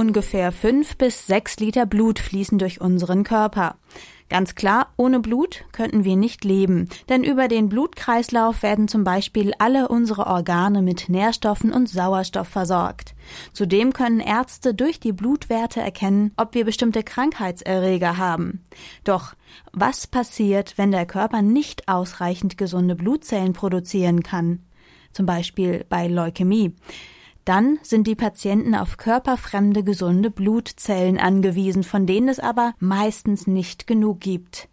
Ungefähr fünf bis sechs Liter Blut fließen durch unseren Körper. Ganz klar, ohne Blut könnten wir nicht leben, denn über den Blutkreislauf werden zum Beispiel alle unsere Organe mit Nährstoffen und Sauerstoff versorgt. Zudem können Ärzte durch die Blutwerte erkennen, ob wir bestimmte Krankheitserreger haben. Doch was passiert, wenn der Körper nicht ausreichend gesunde Blutzellen produzieren kann? Zum Beispiel bei Leukämie. Dann sind die Patienten auf körperfremde gesunde Blutzellen angewiesen, von denen es aber meistens nicht genug gibt.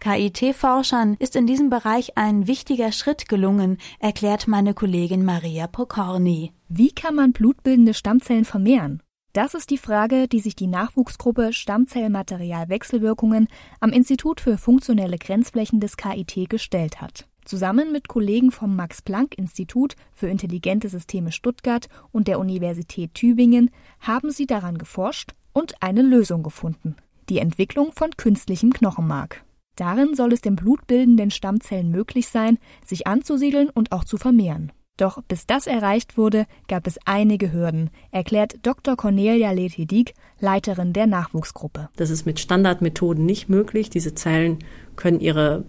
KIT-Forschern ist in diesem Bereich ein wichtiger Schritt gelungen, erklärt meine Kollegin Maria Pokorny. Wie kann man blutbildende Stammzellen vermehren? Das ist die Frage, die sich die Nachwuchsgruppe Stammzellmaterialwechselwirkungen am Institut für funktionelle Grenzflächen des KIT gestellt hat. Zusammen mit Kollegen vom Max-Planck-Institut für intelligente Systeme Stuttgart und der Universität Tübingen haben sie daran geforscht und eine Lösung gefunden. Die Entwicklung von künstlichem Knochenmark. Darin soll es den blutbildenden Stammzellen möglich sein, sich anzusiedeln und auch zu vermehren. Doch bis das erreicht wurde, gab es einige Hürden, erklärt Dr. Cornelia Letedig, Leiterin der Nachwuchsgruppe. Das ist mit Standardmethoden nicht möglich. Diese Zellen können ihre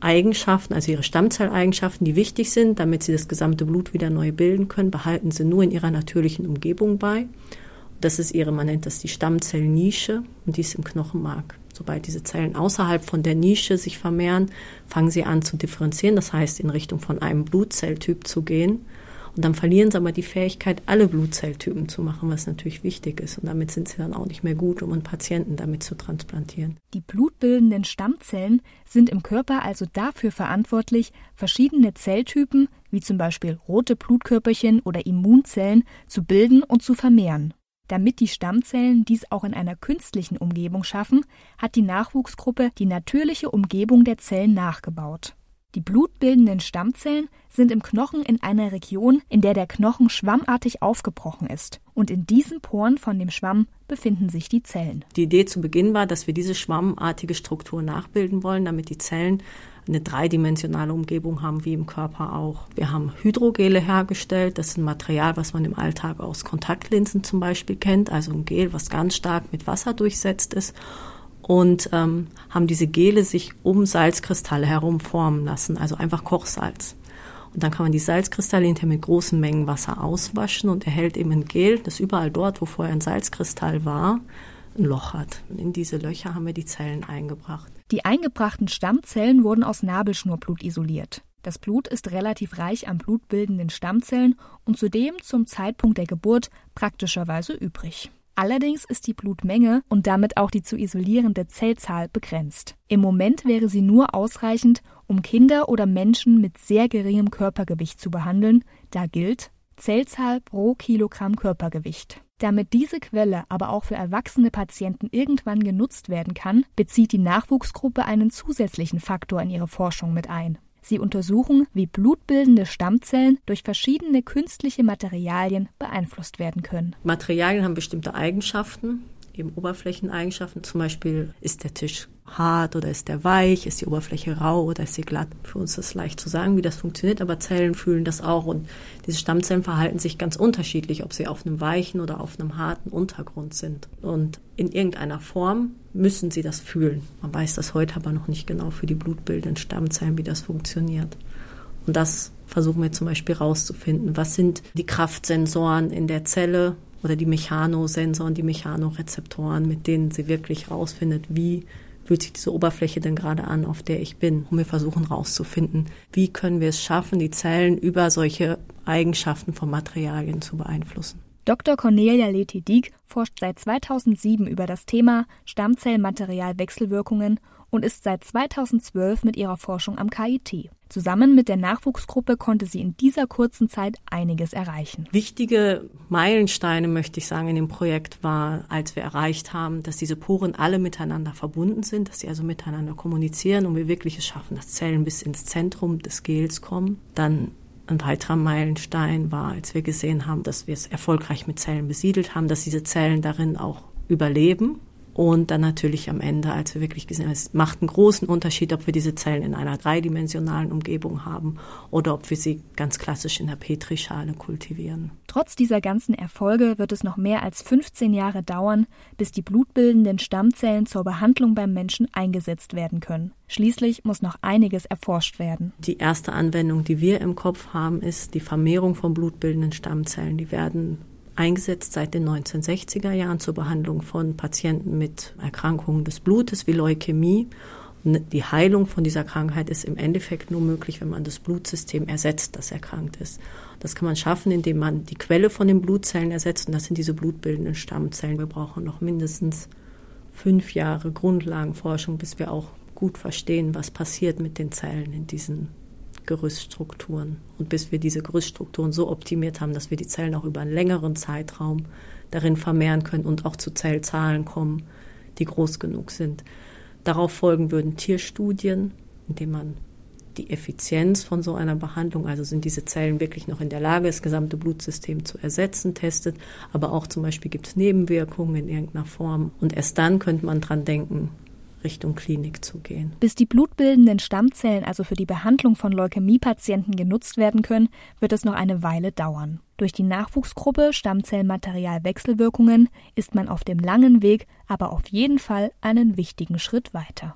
Eigenschaften, also ihre Stammzelleigenschaften, die wichtig sind, damit sie das gesamte Blut wieder neu bilden können, behalten sie nur in ihrer natürlichen Umgebung bei. Das ist ihre, man nennt das die Stammzellnische und die ist im Knochenmark. Sobald diese Zellen außerhalb von der Nische sich vermehren, fangen sie an zu differenzieren, das heißt in Richtung von einem Blutzelltyp zu gehen. Und dann verlieren sie aber die Fähigkeit, alle Blutzelltypen zu machen, was natürlich wichtig ist. Und damit sind sie dann auch nicht mehr gut, um einen Patienten damit zu transplantieren. Die blutbildenden Stammzellen sind im Körper also dafür verantwortlich, verschiedene Zelltypen, wie zum Beispiel rote Blutkörperchen oder Immunzellen, zu bilden und zu vermehren. Damit die Stammzellen dies auch in einer künstlichen Umgebung schaffen, hat die Nachwuchsgruppe die natürliche Umgebung der Zellen nachgebaut. Die blutbildenden Stammzellen sind im Knochen in einer Region, in der der Knochen schwammartig aufgebrochen ist. Und in diesen Poren von dem Schwamm befinden sich die Zellen. Die Idee zu Beginn war, dass wir diese schwammartige Struktur nachbilden wollen, damit die Zellen eine dreidimensionale Umgebung haben, wie im Körper auch. Wir haben Hydrogele hergestellt. Das ist ein Material, was man im Alltag aus Kontaktlinsen zum Beispiel kennt. Also ein Gel, was ganz stark mit Wasser durchsetzt ist und ähm, haben diese Gele sich um Salzkristalle herum formen lassen, also einfach Kochsalz. Und dann kann man die Salzkristalle hinterher mit großen Mengen Wasser auswaschen und erhält eben ein Gel, das überall dort, wo vorher ein Salzkristall war, ein Loch hat. Und in diese Löcher haben wir die Zellen eingebracht. Die eingebrachten Stammzellen wurden aus Nabelschnurblut isoliert. Das Blut ist relativ reich an blutbildenden Stammzellen und zudem zum Zeitpunkt der Geburt praktischerweise übrig. Allerdings ist die Blutmenge und damit auch die zu isolierende Zellzahl begrenzt. Im Moment wäre sie nur ausreichend, um Kinder oder Menschen mit sehr geringem Körpergewicht zu behandeln, da gilt Zellzahl pro Kilogramm Körpergewicht. Damit diese Quelle aber auch für erwachsene Patienten irgendwann genutzt werden kann, bezieht die Nachwuchsgruppe einen zusätzlichen Faktor in ihre Forschung mit ein. Sie untersuchen, wie blutbildende Stammzellen durch verschiedene künstliche Materialien beeinflusst werden können. Materialien haben bestimmte Eigenschaften, eben Oberflächeneigenschaften. Zum Beispiel ist der Tisch hart oder ist der weich, ist die Oberfläche rau oder ist sie glatt. Für uns ist leicht zu sagen, wie das funktioniert, aber Zellen fühlen das auch und diese Stammzellen verhalten sich ganz unterschiedlich, ob sie auf einem weichen oder auf einem harten Untergrund sind. Und in irgendeiner Form müssen sie das fühlen. Man weiß das heute aber noch nicht genau für die blutbildenden Stammzellen, wie das funktioniert. Und das versuchen wir zum Beispiel herauszufinden. Was sind die Kraftsensoren in der Zelle oder die Mechanosensoren, die Mechanorezeptoren, mit denen sie wirklich herausfindet, wie fühlt sich diese Oberfläche denn gerade an, auf der ich bin? Und wir versuchen herauszufinden, wie können wir es schaffen, die Zellen über solche Eigenschaften von Materialien zu beeinflussen. Dr. Cornelia Letedig forscht seit 2007 über das Thema Stammzellmaterialwechselwirkungen und ist seit 2012 mit ihrer Forschung am KIT. Zusammen mit der Nachwuchsgruppe konnte sie in dieser kurzen Zeit einiges erreichen. Wichtige Meilensteine, möchte ich sagen, in dem Projekt war, als wir erreicht haben, dass diese Poren alle miteinander verbunden sind, dass sie also miteinander kommunizieren und wir wirklich es schaffen, dass Zellen bis ins Zentrum des Gels kommen. Dann ein weiterer Meilenstein war, als wir gesehen haben, dass wir es erfolgreich mit Zellen besiedelt haben, dass diese Zellen darin auch überleben Und dann natürlich am Ende, als wir wirklich gesehen haben, es macht einen großen Unterschied, ob wir diese Zellen in einer dreidimensionalen Umgebung haben oder ob wir sie ganz klassisch in der Petrischale kultivieren. Trotz dieser ganzen Erfolge wird es noch mehr als 15 Jahre dauern, bis die blutbildenden Stammzellen zur Behandlung beim Menschen eingesetzt werden können. Schließlich muss noch einiges erforscht werden. Die erste Anwendung, die wir im Kopf haben, ist die Vermehrung von blutbildenden Stammzellen. Die werden eingesetzt seit den 1960er Jahren zur Behandlung von Patienten mit Erkrankungen des Blutes wie Leukämie. Und die Heilung von dieser Krankheit ist im Endeffekt nur möglich, wenn man das Blutsystem ersetzt, das erkrankt ist. Das kann man schaffen, indem man die Quelle von den Blutzellen ersetzt, und das sind diese blutbildenden Stammzellen. Wir brauchen noch mindestens fünf Jahre Grundlagenforschung, bis wir auch gut verstehen, was passiert mit den Zellen in diesen Gerüststrukturen. Und bis wir diese Gerüststrukturen so optimiert haben, dass wir die Zellen auch über einen längeren Zeitraum darin vermehren können und auch zu Zellzahlen kommen, die groß genug sind. Darauf folgen würden Tierstudien, indem man die Effizienz von so einer Behandlung, also sind diese Zellen wirklich noch in der Lage, das gesamte Blutsystem zu ersetzen, testet, aber auch zum Beispiel gibt es Nebenwirkungen in irgendeiner Form. Und erst dann könnte man dran denken, Richtung Klinik zu gehen. Bis die blutbildenden Stammzellen also für die Behandlung von Leukämiepatienten genutzt werden können, wird es noch eine Weile dauern. Durch die Nachwuchsgruppe Stammzellmaterial-Wechselwirkungen ist man auf dem langen Weg aber auf jeden Fall einen wichtigen Schritt weiter.